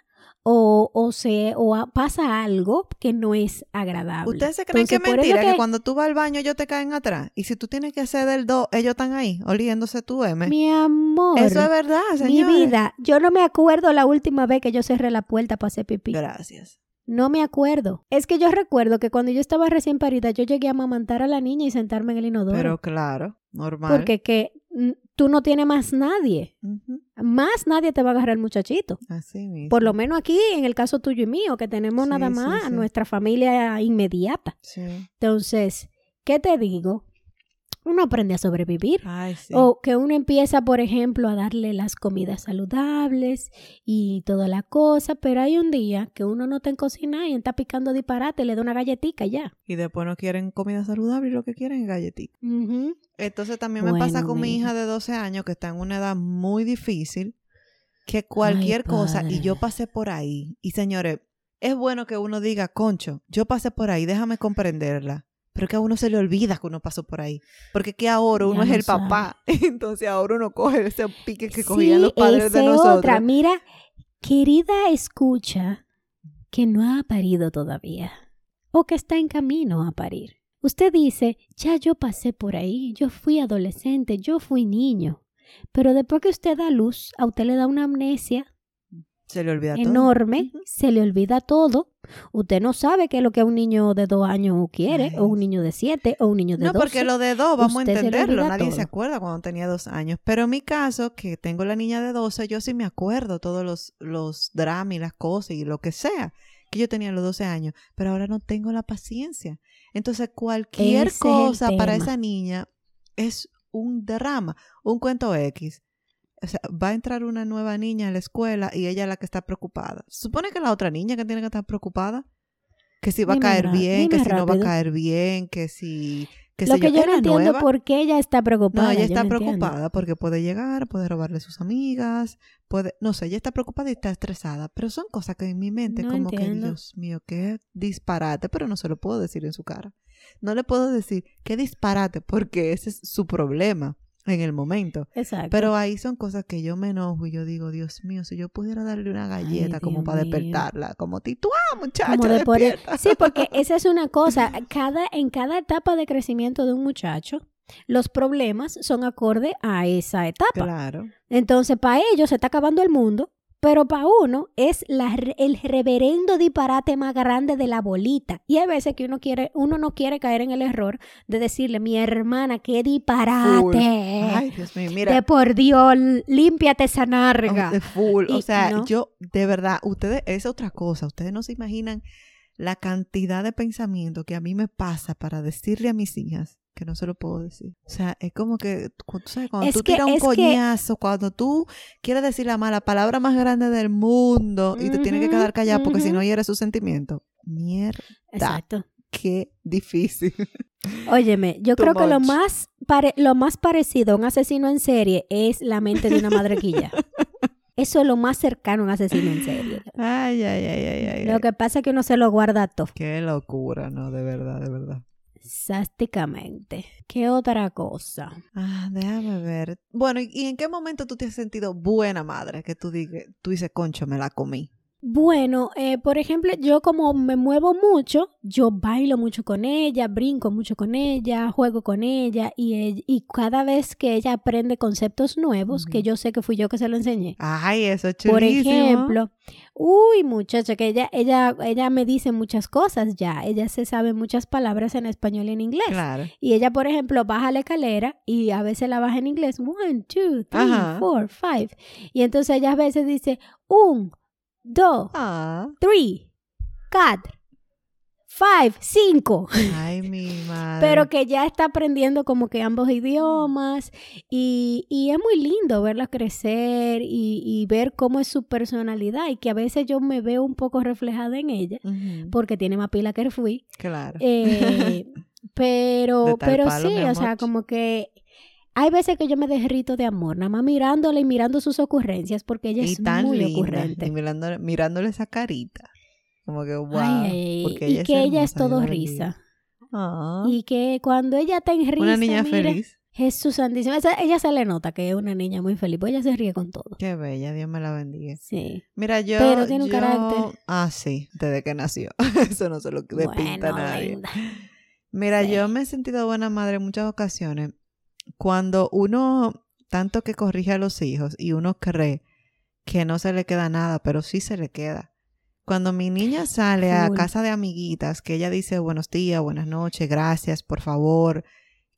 o, o se o a- pasa algo que no es agradable. ¿Ustedes se creen Entonces, que es mentira que... que- cuando tú vas al baño ellos te caen atrás? Y si tú tienes que hacer del 2, ellos están ahí, oliéndose tu M. Mi amor. Eso es verdad, Mi señores. vida, yo no me acuerdo la última vez que yo cerré la puerta para hacer pipí. Gracias. No me acuerdo. Es que yo recuerdo que cuando yo estaba recién parida, yo llegué a amamantar a la niña y sentarme en el inodoro. Pero claro, normal. porque que mm, tú no tienes más nadie. Ujú, Más nadie te va a agarrar el muchachito. Así mismo. Por lo menos aquí, en el caso tuyo y mío, que tenemos Sí, nada más sí. nuestra familia inmediata. Sí. Entonces, ¿qué te digo? Uno aprende a sobrevivir. Ay, sí. O que uno empieza, por ejemplo, a darle las comidas saludables y toda la cosa, pero hay un día que uno no está en cocina y está picando disparate, le da una galletita ya. Y después no quieren comida saludable y lo que quieren es galletita. Entonces también me Bueno, pasa con mi hija de 12 años que está en una edad muy difícil, que cualquier cosa, y yo pasé por ahí, y señores, es bueno que uno diga, concho, yo pasé por ahí, déjame comprenderla. Pero que a uno se le olvida que uno pasó por ahí. Porque que ahora uno Ya es lo el papá. Entonces ahora uno coge ese pique que cogían los padres de ese nosotros. otra. Mira, querida escucha, que no ha parido todavía o que está en camino a parir. Usted dice, ya yo pasé por ahí, yo fui adolescente, yo fui niño. Pero después que usted da luz, a usted le da una amnesia Se le olvida todo. enorme, Ujú. se le olvida todo. Usted no sabe qué es lo que un niño de dos años quiere, Ay, o un niño de siete, o un niño de No, porque lo de dos, vamos a Usted entenderlo. Nadie todo. se acuerda cuando tenía dos años. Pero en mi caso, que tengo la niña de 12, yo sí me acuerdo todos los, los dramas y las cosas y lo que sea que yo tenía a los 12 años. Pero ahora no tengo la paciencia. Entonces, cualquier Ese cosa para esa niña es un drama, un cuento X. O sea, va a entrar una nueva niña a la escuela y ella es la que está preocupada. Se supone que la otra niña que tiene que estar preocupada, que si va Dime a caer bien, que si no va a caer bien, que si... Que Lo si que yo ¿Es no entiendo nueva? por qué ella está preocupada. No, ella está preocupada porque puede llegar, puede robarle sus amigas, puede, no sé, ella está preocupada y está estresada, pero son cosas que en mi mente No como que. Dios mío, qué disparate, pero no se lo puedo decir en su cara. No le puedo decir qué disparate porque ese es su problema en el momento. Exacto. Pero ahí son cosas que yo me enojo y yo digo, Dios mío, si yo pudiera darle una galleta como Dios para mío. despertarla, como tituá, muchacha, Como de por- despierta". Sí, porque esa es una cosa. Cada, en cada etapa de crecimiento de un muchacho, los problemas son acorde a esa etapa. Claro. Entonces, para ellos se está acabando el mundo, pero para uno es la el reverendo disparate más grande de la bolita. Y hay veces que uno quiere, uno no quiere caer en el error de decirle, mi hermana, qué Full. disparate. Ay, Dios mío, mira. De por Dios, límpiate esa narga. De full. O sea, no. yo, de verdad, ustedes, es otra cosa. Ustedes no se imaginan la cantidad de pensamiento que a mí me pasa para decirle a mis hijas que no se lo puedo decir. O sea, es como que, tú sabes, cuando Es tú que- tiras un que- coñazo, cuando tú quieres decir la mala palabra más grande del mundo y te tienes que quedar callado porque si no hieres sus sentimientos. Mierda, Exacto. qué difícil. Óyeme, yo Too creo que lo más, pare- lo más parecido a un asesino en serie es la mente de una madrequilla. Eso es lo más cercano a un asesino en serie. Ay, ay, ay, ay, ay. Lo que pasa es que uno se lo guarda todo. Qué locura, ¿no? De verdad, de verdad. ¿Qué otra cosa? Ah, déjame ver. Bueno, ¿y, y en qué momento tú te has sentido buena madre? Que tú, digas, tú dices, concho, me la comí. Bueno, eh, por ejemplo, yo como me muevo mucho, yo bailo mucho con ella, brinco mucho con ella, juego con ella y, cada vez que ella aprende conceptos nuevos, que yo sé que fui yo que se lo enseñé. Ay, eso es chulísimo. Por ejemplo, uy, muchacha, que ella, ella, ella me dice muchas cosas ya, ella se sabe muchas palabras en español y en inglés. Claro. Y ella, por ejemplo, baja la escalera y a veces la baja en inglés. One, two, three, Ajá. four, five. Y entonces ella a veces dice un, dos, Ah. three, cuatro, five, cinco. Ay, mi madre. Pero que ya está aprendiendo como que ambos idiomas y, y es muy lindo verla crecer y, y ver cómo es su personalidad y que a veces yo me veo un poco reflejada en ella porque tiene más pila que fui. Claro. Eh, pero, pero palo, sí, o sea, como que hay veces que yo me derrito de amor, nada más mirándola y mirando sus ocurrencias, porque ella y es tan muy linda. ocurrente. Y mirándole, mirándole esa carita. Como que, wow. Ay, y que ella es todo risa. Ah, Y que cuando ella está en risa, Una niña mira, feliz. Jesús santísimo, ella se le nota que es una niña muy feliz, pues ella se ríe con todo. Qué bella, Dios me la bendiga. Sí. Mira, yo. Pero tiene un yo- carácter. Ah, sí, desde que nació. Eso no se lo pinta a Bueno, nadie. linda. Mira, Sí. yo me he sentido buena madre en muchas ocasiones cuando uno tanto que corrige a los hijos y uno cree que no se le queda nada, pero sí se le queda. Cuando mi niña sale a casa de amiguitas, que ella dice buenos días, buenas noches, gracias, por favor,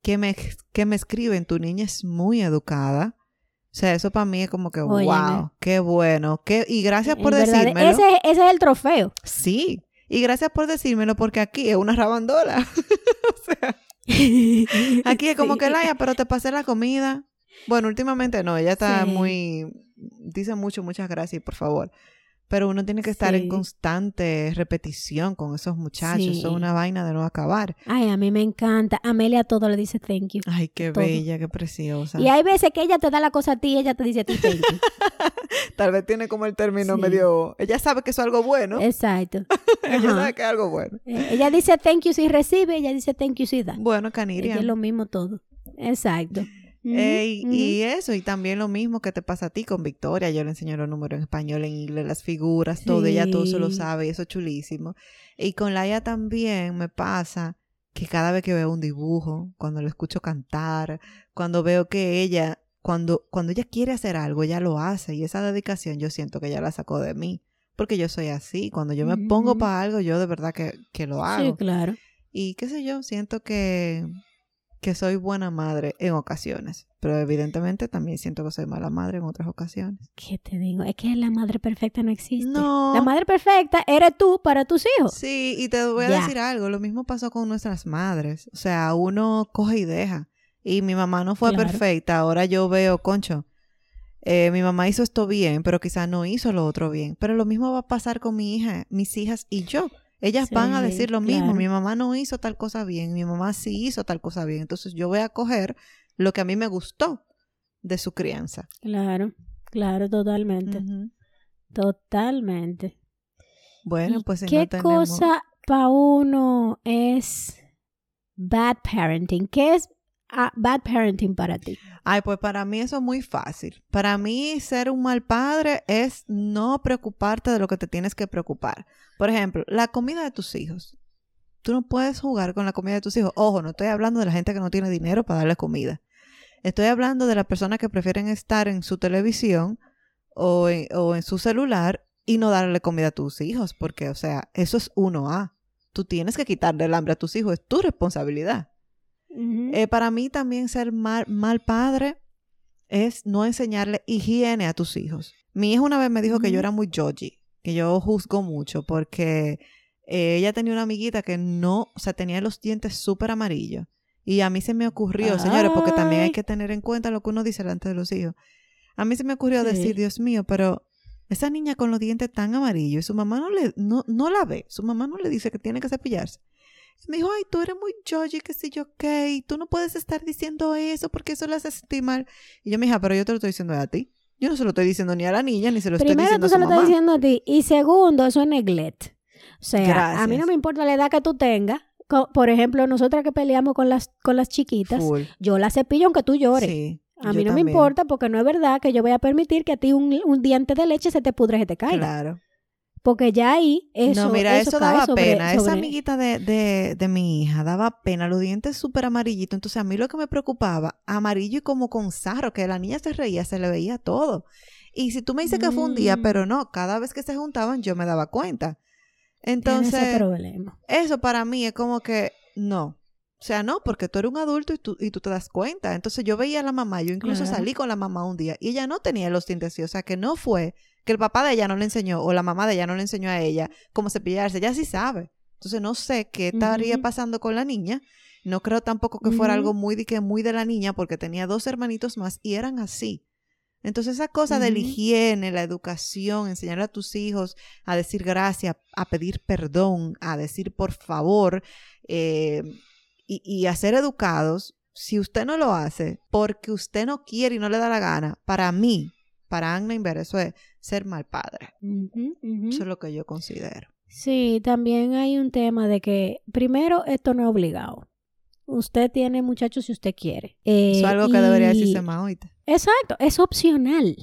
que me, que me escriben, tu niña es muy educada. O sea, eso para mí es como que, Óyeme. wow, qué bueno. Qué, y gracias por verdad, decírmelo. Ese, ese es el trofeo. Sí, y gracias por decírmelo porque aquí es una rabandola. o sea, aquí es como Sí. que Laia, pero te pasé la comida. Bueno, últimamente no, ella está Sí. muy, dice mucho, muchas gracias, por favor. Pero uno tiene que estar en constante repetición con esos muchachos. Eso es una vaina de no acabar. Ay, a mí me encanta. Amelia todo le dice thank you. Ay, qué Todo. bella, qué preciosa. Y hay veces que ella te da la cosa a ti y ella te dice a ti thank you. Tal vez tiene como el término medio... Ella sabe que eso es algo bueno. Exacto. ella sabe que es algo bueno. Eh, Ella dice thank you si recibe, ella dice thank you si da. Bueno, Ella Caniria. es lo mismo todo. Exacto. Y eso, y también lo mismo que te pasa a ti con Victoria. Yo le enseño los números en español, en inglés, las figuras, todo. Ella todo se lo sabe y eso es chulísimo. Y con Laia también me pasa que cada vez que veo un dibujo, cuando lo escucho cantar, cuando veo que ella, cuando, cuando ella quiere hacer algo, ella lo hace. Y esa dedicación yo siento que ella la sacó de mí. Porque yo soy así. Cuando yo me pongo para algo, yo de verdad que, que lo Sí, hago. claro. Y qué sé yo, siento que, que soy buena madre en ocasiones, pero evidentemente también siento que soy mala madre en otras ocasiones. ¿Qué te digo? Es que la madre perfecta no existe. No. La madre perfecta eres tú para tus hijos. Sí, y te voy a decir algo, lo mismo pasó con nuestras madres, o sea, uno coge y deja. Y mi mamá no fue Claro. perfecta, ahora yo veo, concho, eh, mi mamá hizo esto bien, pero quizás no hizo lo otro bien. Pero lo mismo va a pasar con mi hija, mis hijas y yo. Ellas van a decir lo mismo. claro. Mi mamá no hizo tal cosa bien, mi mamá sí hizo tal cosa bien. Entonces yo voy a coger lo que a mí me gustó de su crianza. Claro, claro, totalmente. Totalmente. Bueno, ¿Y pues si ¿Qué no tenemos... cosa para uno es bad parenting? ¿Qué es bad parenting para ti? Ay, pues para mí eso es muy fácil. Para mí ser un mal padre es no preocuparte de lo que te tienes que preocupar. Por ejemplo, la comida de tus hijos. Tú no puedes jugar con la comida de tus hijos. Ojo, no estoy hablando de la gente que no tiene dinero para darle comida. Estoy hablando de las personas que prefieren estar en su televisión o en, o en su celular y no darle comida a tus hijos, porque, o sea, eso es uno a Tú tienes que quitarle el hambre a tus hijos, es tu responsabilidad. Eh, para mí también ser mal, mal padre es no enseñarle higiene a tus hijos. Mi hija una vez me dijo que yo era muy judgy, que yo juzgo mucho porque eh, ella tenía una amiguita que no, o sea, tenía los dientes súper amarillos Y a mí se me ocurrió, señores, porque también hay Ay. que tener en cuenta lo que uno dice delante de los hijos. A mí se me ocurrió Sí. decir, Dios mío, pero esa niña con los dientes tan amarillos y su mamá no, le, no, no la ve, su mamá no le dice que tiene que cepillarse. Me dijo, ay, tú eres muy judgy, qué sé yo qué, tú no puedes estar diciendo eso porque eso le hace sentir mal. Y yo, mija, pero yo te lo estoy diciendo a ti. Yo no se lo estoy diciendo ni a la niña, ni se lo estoy Primero diciendo tú se a lo estás diciendo a ti. Y segundo, eso es neglect. O sea, a mí no Gracias. me importa la edad que tú tengas. Por ejemplo, nosotras que peleamos con las, con las chiquitas, Full. yo la cepillo aunque tú llores. Sí, a mí no me también. importa porque no es verdad que yo voy a permitir que a ti un, un diente de leche se te pudre y se te caiga. Claro. Porque ya ahí eso no, mira, eso, daba sobre- pena. Esa amiguita de, de, de mi hija daba pena, los dientes súper amarillitos. Entonces, a mí lo que me preocupaba, amarillo y como con sarro, que la niña se reía, se le veía todo. Y si tú me dices que fue un día, Mm. pero no, cada vez que se juntaban yo me daba cuenta. ese Entonces, problema. eso para mí es como que no. O sea, no, porque tú eres un adulto y tú, y tú te das cuenta. Entonces yo veía a la mamá, yo incluso Claro. salí con la mamá un día y ella no tenía los dientes así. O sea, que no fue que el papá de ella no le enseñó o la mamá de ella no le enseñó a ella cómo cepillarse. Ella sí sabe. Entonces no sé qué estaría pasando con la niña. No creo tampoco que fuera algo muy de, que muy de la niña porque tenía dos hermanitos más y eran así. Entonces esa cosa de la higiene, la educación, enseñar a tus hijos a decir gracias, a pedir perdón, a decir por favor eh, y, y a ser educados, si usted no lo hace porque usted no quiere y no le da la gana, para mí, para Anna Inver, eso es ser mal padre. Eso es lo que yo considero. Sí, también hay un tema de que, primero, esto no es obligado. Usted tiene muchachos si usted quiere. Eh, Eso es algo que debería decirse más ahorita. Exacto, es opcional.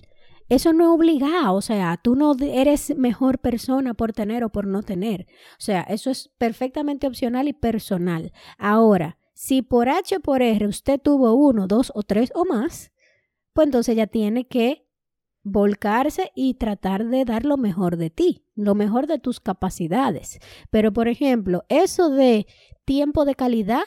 Eso no es obligado, o sea, tú no eres mejor persona por tener o por no tener. O sea, eso es perfectamente opcional y personal. Ahora, si por H o por R usted tuvo uno, dos o tres o más, pues entonces ya tiene que volcarse y tratar de dar lo mejor de ti, lo mejor de tus capacidades. Pero, por ejemplo, eso de tiempo de calidad,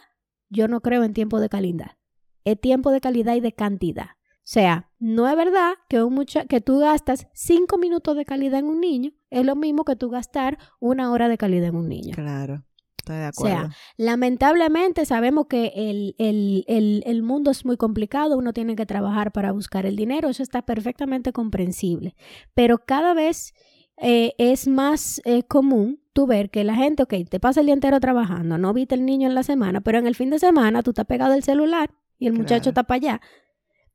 yo no creo en tiempo de calidad. Es tiempo de calidad y de cantidad. O sea, no es verdad que, un mucha que tú gastas cinco minutos de calidad en un niño, es lo mismo que tú gastar una hora de calidad en un niño. Claro, estoy de O sea. Lamentablemente sabemos que el, el, el, el mundo es muy complicado, uno tiene que trabajar para buscar el dinero, eso está perfectamente comprensible, pero cada vez eh, es más eh, común tú ver que la gente, ok, te pasa el día entero trabajando, no viste el niño en la semana, pero en el fin de semana tú estás pegado al celular y el muchacho Claro. está para allá.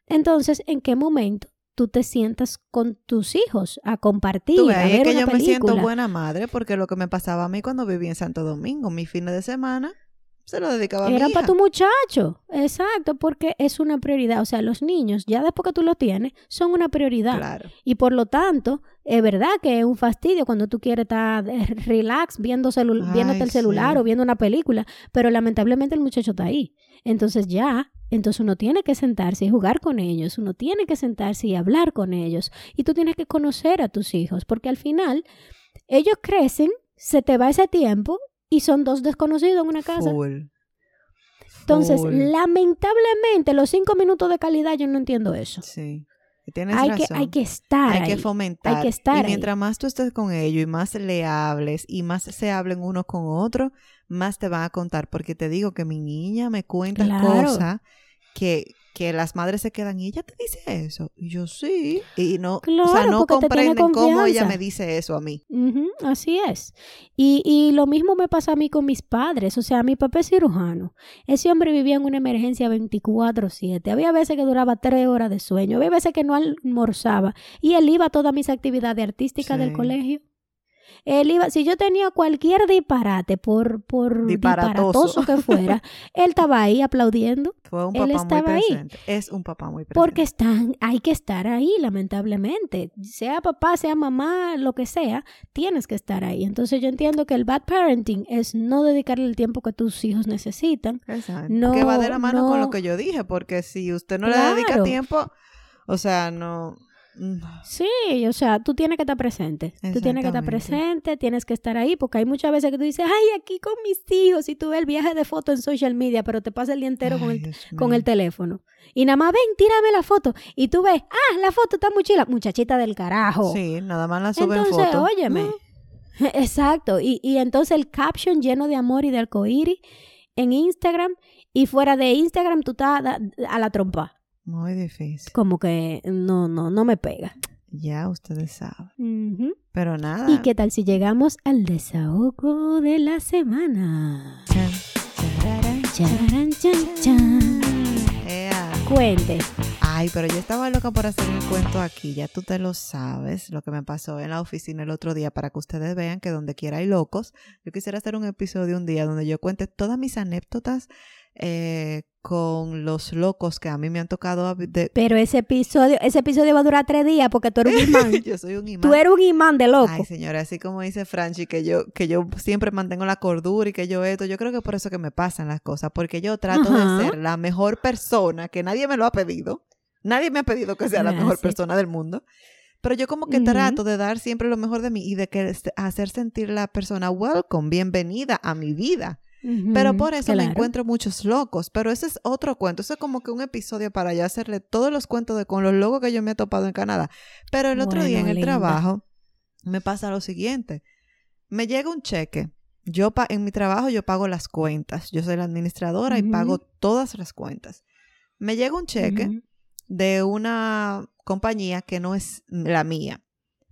Entonces, ¿en qué momento tú te sientas con tus hijos a compartir, Tú ves, a es que una yo me siento buena madre porque lo que me pasaba a mí cuando vivía en Santo Domingo, mis fines de semana, se lo dedicaba a mi Era hija. para tu muchacho, exacto, porque es una prioridad. O sea, los niños, ya después que tú los tienes, son una prioridad. Claro. Y por lo tanto, es verdad que es un fastidio cuando tú quieres estar relax viendo Ay, viéndote el celular sí. o viendo una película, pero lamentablemente el muchacho está ahí. Entonces ya, entonces uno tiene que sentarse y jugar con ellos, uno tiene que sentarse y hablar con ellos. Y tú tienes que conocer a tus hijos, porque al final ellos crecen, se te va ese tiempo y son dos desconocidos en una casa. Full. Entonces, Full. lamentablemente, los cinco minutos de calidad, yo no entiendo eso. Sí. Tienes Hay que, hay que estar Hay ahí. que fomentar. Hay que estar y mientras más tú estés con ellos y más le hables y más se hablen unos con otros, más te van a contar. Porque te digo que mi niña me cuenta Claro. cosas que, que las madres se quedan y ella te dice eso. Y yo sí. Y no, o sea, no comprenden cómo ella me dice eso a mí. Así es. Y, y lo mismo me pasa a mí con mis padres. O sea, mi papá es cirujano. Ese hombre vivía en una emergencia 24-7. Había veces que duraba tres horas de sueño. Había veces que no almorzaba. Y él iba a todas mis actividades artísticas del colegio. Él iba, si yo tenía cualquier disparate, por, por Disparatoso. disparatoso que fuera, él estaba ahí aplaudiendo. Fue un Él papá muy estaba ahí. presente. Es un papá muy presente. Porque están, hay que estar ahí, lamentablemente. Sea papá, sea mamá, lo que sea, tienes que estar ahí. Entonces yo entiendo que el bad parenting es no dedicarle el tiempo que tus hijos necesitan. Exacto. No, que va de la mano con lo que yo dije, porque si usted no le dedica tiempo, o sea, no. Mm, Sí, o sea, tú tienes que estar presente. Tú tienes que estar presente, tienes que estar ahí, porque hay muchas veces que tú dices, ay, aquí con mis hijos, y tú ves el viaje de foto en social media, pero te pasa el día entero con el con el teléfono. Y nada más, ven, tírame la foto. Y tú ves, ah, la foto está muy chila. Muchachita del carajo. Sí, nada más la suben Entonces, fotos. óyeme. Exacto. Y, y entonces el caption lleno de amor y de arcoíris en Instagram. Y fuera de Instagram, tú estás a la trompa. Muy difícil. Como que no, no, no me pega. Ya ustedes saben. Pero nada. ¿Y qué tal si llegamos al desahogo de la semana? Chan, ea. Cuente. Ay, pero yo estaba loca por hacer un cuento aquí, ya tú te lo sabes, lo que me pasó en la oficina el otro día para que ustedes vean que donde quiera hay locos. Yo quisiera hacer un episodio un día donde yo cuente todas mis anécdotas eh, con los locos que a mí me han tocado. De... Pero ese episodio, ese episodio va a durar tres días porque tú eres un imán. yo soy un imán. tú eres un imán de loco. Ay, señora, así como dice Franchi, que yo, que yo siempre mantengo la cordura y que yo esto, yo creo que por eso que me pasan las cosas, porque yo trato Ajá. de ser la mejor persona, que nadie me lo ha pedido, nadie me ha pedido que sea la mejor persona del mundo, pero yo como que trato de dar siempre lo mejor de mí y de que este, hacer sentir la persona welcome, bienvenida a mi vida. Pero por eso me encuentro muchos locos. Pero ese es otro cuento. Eso es como que un episodio para yo hacerle todos los cuentos de con los locos que yo me he topado en Canadá. Pero el otro día en el linda. trabajo me pasa lo siguiente. Me llega un cheque. Yo pa- en mi trabajo yo pago las cuentas. Yo soy la administradora y pago todas las cuentas. Me llega un cheque de una compañía que no es la mía.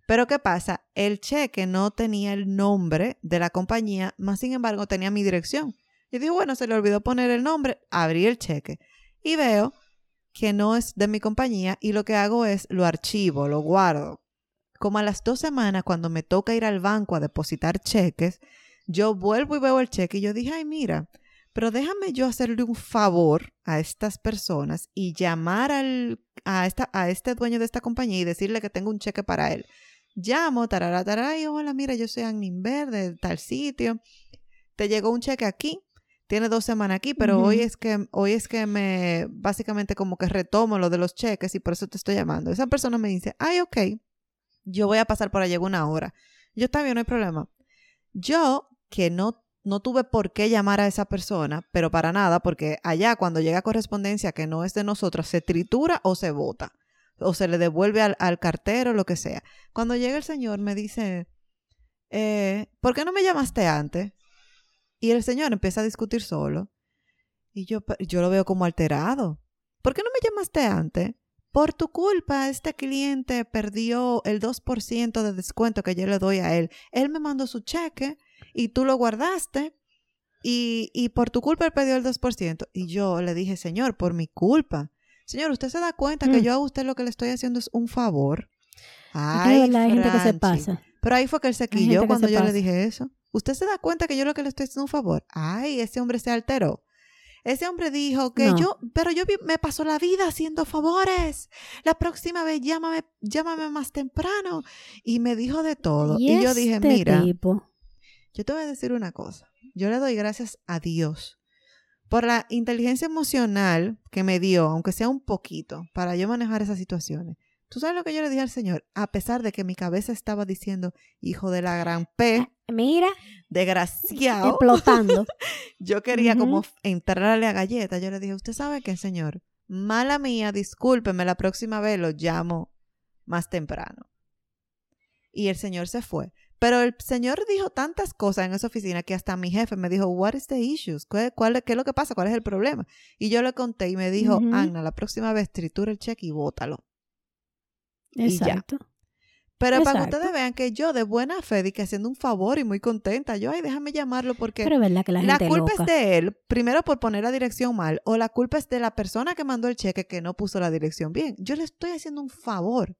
Pero ¿qué pasa? El cheque no tenía el nombre de la compañía, más sin embargo tenía mi dirección. Yo dije, bueno, se le olvidó poner el nombre, abrí el cheque y veo que no es de mi compañía y lo que hago es lo archivo, lo guardo. Como a las dos semanas, cuando me toca ir al banco a depositar cheques, yo vuelvo y veo el cheque y yo dije, ay, mira, pero déjame yo hacerle un favor a estas personas y llamar al, a, esta, a este dueño de esta compañía y decirle que tengo un cheque para él. Llamo, tarara, tarara, y hola, mira, yo soy Agninver de tal sitio. Te llegó un cheque aquí, tiene dos semanas aquí, pero hoy es que, hoy es que me, básicamente como que retomo lo de los cheques y por eso te estoy llamando. Esa persona me dice, ay, ok, yo voy a pasar por allá en una hora. Yo está bien, no hay problema. Yo, que no, no tuve por qué llamar a esa persona, pero para nada, porque allá cuando llega correspondencia que no es de nosotros, se tritura o se bota, o se le devuelve al, al cartero, lo que sea. Cuando llega el señor me dice, eh, ¿por qué no me llamaste antes? Y el señor empieza a discutir solo. Y yo, yo lo veo como alterado. ¿Por qué no me llamaste antes? Por tu culpa, este cliente perdió el 2% de descuento que yo le doy a él. Él me mandó su cheque y tú lo guardaste y, y por tu culpa él perdió el 2%. Y yo le dije, señor, por mi culpa. Señor, ¿usted se da cuenta que Mm. yo a usted lo que le estoy haciendo es un favor? Es de verdad hay gente que se pasa. Pero ahí fue que él se quilló cuando yo le dije eso. ¿Usted se da cuenta que yo lo que le estoy haciendo un favor? Ay, ese hombre se alteró. Ese hombre dijo que No. yo, pero yo me paso la vida haciendo favores. La próxima vez llámame, llámame más temprano. Y me dijo de todo. Y, yo dije, este mira, tipo? yo te voy a decir una cosa. Yo le doy gracias a Dios por la inteligencia emocional que me dio, aunque sea un poquito, para yo manejar esas situaciones. ¿Tú sabes lo que yo le dije al Señor? A pesar de que mi cabeza estaba diciendo, hijo de la gran P, Mira, desgraciado, explotando. yo quería como entrarle a galleta. Yo le dije, ¿usted sabe qué, Señor? Mala mía, discúlpeme, la próxima vez lo llamo más temprano. Y el Señor se fue. Pero el Señor dijo tantas cosas en esa oficina que hasta mi jefe me dijo, what is the issues? ¿Cuál, cuál- qué es lo que pasa? ¿Cuál es el problema? Y yo le conté y me dijo, Ujú. Ana, la próxima vez tritura el cheque y bótalo. Y ya. Exacto. Pero para que ustedes vean que yo de buena fe, di que haciendo un favor y muy contenta, yo, ay, déjame llamarlo porque Pero es verdad que la culpa loca. es de él, primero por poner la dirección mal, o la culpa es de la persona que mandó el cheque que no puso la dirección bien. Yo le estoy haciendo un favor.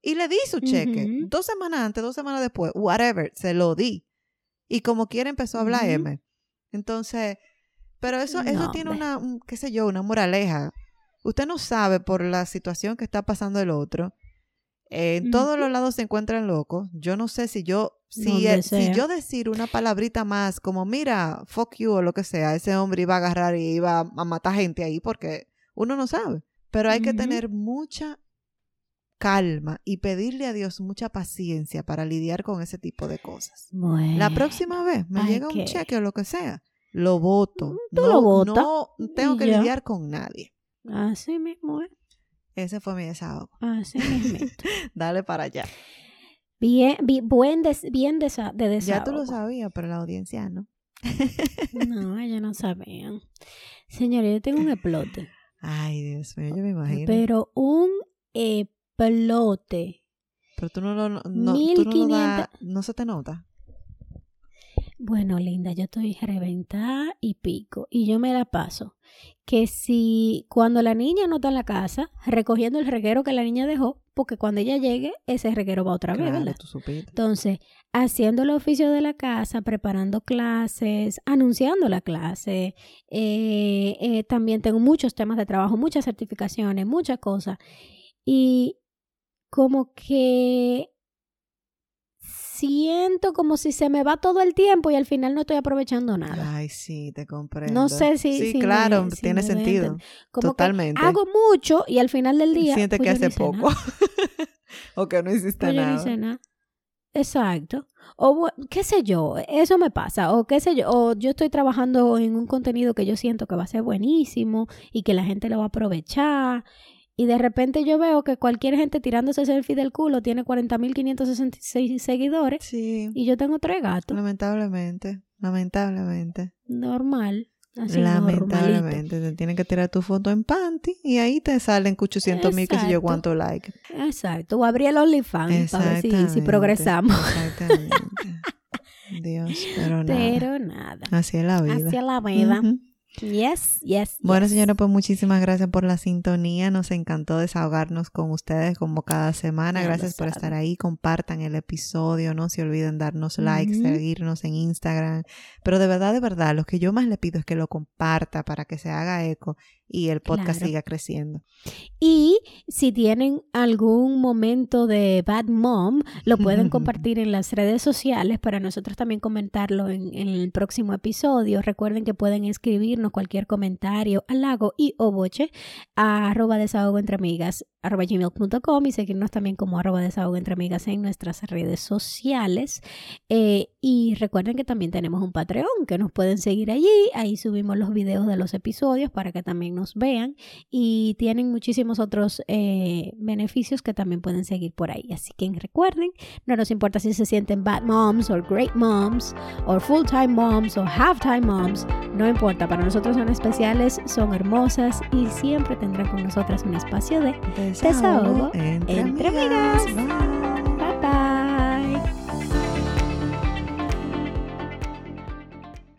Y le di su cheque. Dos semanas antes, dos semanas después, whatever, se lo di. Y como quiera empezó a hablar. M. Entonces, pero eso, eso tiene una, un- qué sé yo, una moraleja. Usted no sabe por la situación que está pasando el otro. Eh, en todos los lados se encuentran locos. Yo no sé si yo, si, Donde el- si sea. yo decir una palabrita más como, mira, fuck you o lo que sea, ese hombre iba a agarrar y iba a matar gente ahí porque uno no sabe. Pero hay que tener mucha calma y pedirle a Dios mucha paciencia para lidiar con ese tipo de cosas. Bueno. La próxima vez me llega un que- cheque o lo que sea, lo voto. Tú no, lo botas no tengo que lidiar con nadie. Así mismo, ¿eh? Ese fue mi desahogo. Así mismo. Dale para allá. Bien, bi- buen des- bien desa- de Ya tú lo desahogo. sabías, pero la audiencia no. No, ellos no sabían. Señores, yo tengo un explote. Ay, Dios mío, yo me imagino. Pero un explote. Pero tú no lo, no, tú no, lo 1500. da- no se te nota. Bueno, linda, yo estoy reventada y pico. Y yo me la paso. Que si cuando la niña no está en la casa, recogiendo el reguero que la niña dejó, porque cuando ella llegue, ese reguero va otra vez. Entonces, haciendo el oficio de la casa, preparando clases, anunciando la clase, eh, eh, también tengo muchos temas de trabajo, muchas certificaciones, muchas cosas. Y como que siento como si se me va todo el tiempo y al final no estoy aprovechando nada. Ay, sí, te comprendo. No sé si- Sí, si me- claro, si tiene sentido. Como Totalmente. que hago mucho y al final del día... Sientes pues que no hace nada. poco. o que no hiciste Pues yo no nada. hice nada. Exacto. O qué sé yo, eso me pasa. O qué sé yo, o yo estoy trabajando en un contenido que yo siento que va a ser buenísimo y que la gente lo va a aprovechar. Y de repente yo veo que cualquier gente tirándose selfie del culo tiene 40.566 seguidores Sí, y yo tengo tres gatos. lamentablemente. Lamentablemente. Normal. Así normalito. lamentablemente. Te tienen que tirar tu foto en panty y ahí te salen 800 mil que si yo cuánto like. Exacto. O abrí el OnlyFans para ver si, progresamos. Exactamente. Dios, pero nada. Pero nada. Así es la vida. Hacia la vida. Yes, yes. Bueno, yes. señora, pues muchísimas gracias por la sintonía. Nos encantó desahogarnos con ustedes como cada semana. Ya Gracias por estar ahí. Compartan el episodio. No se olviden darnos likes, Ujú. seguirnos en Instagram. Pero de verdad, de verdad, lo que yo más le pido es que lo comparta para que se haga eco y el podcast Claro. siga creciendo. Y si tienen algún momento de bad mom, lo pueden compartir en las redes sociales para nosotros también comentarlo en, en el próximo episodio. Recuerden que pueden escribirnos cualquier comentario, halago y o boche a arroba desahogo entre amigas arroba gmail.com y seguirnos también como arroba desahogo entre amigas en nuestras redes sociales. Eh, y recuerden que también tenemos un Patreon que nos pueden seguir allí. Ahí subimos los videos de los episodios para que también nos vean y tienen muchísimos otros eh, beneficios que también pueden seguir por ahí. Así que recuerden, no nos importa si se sienten bad moms o great moms o full time moms o half time moms, no importa, para nosotros son especiales, son hermosas y siempre tendrán con nosotras un espacio de Desahogo entre amigas. Bye.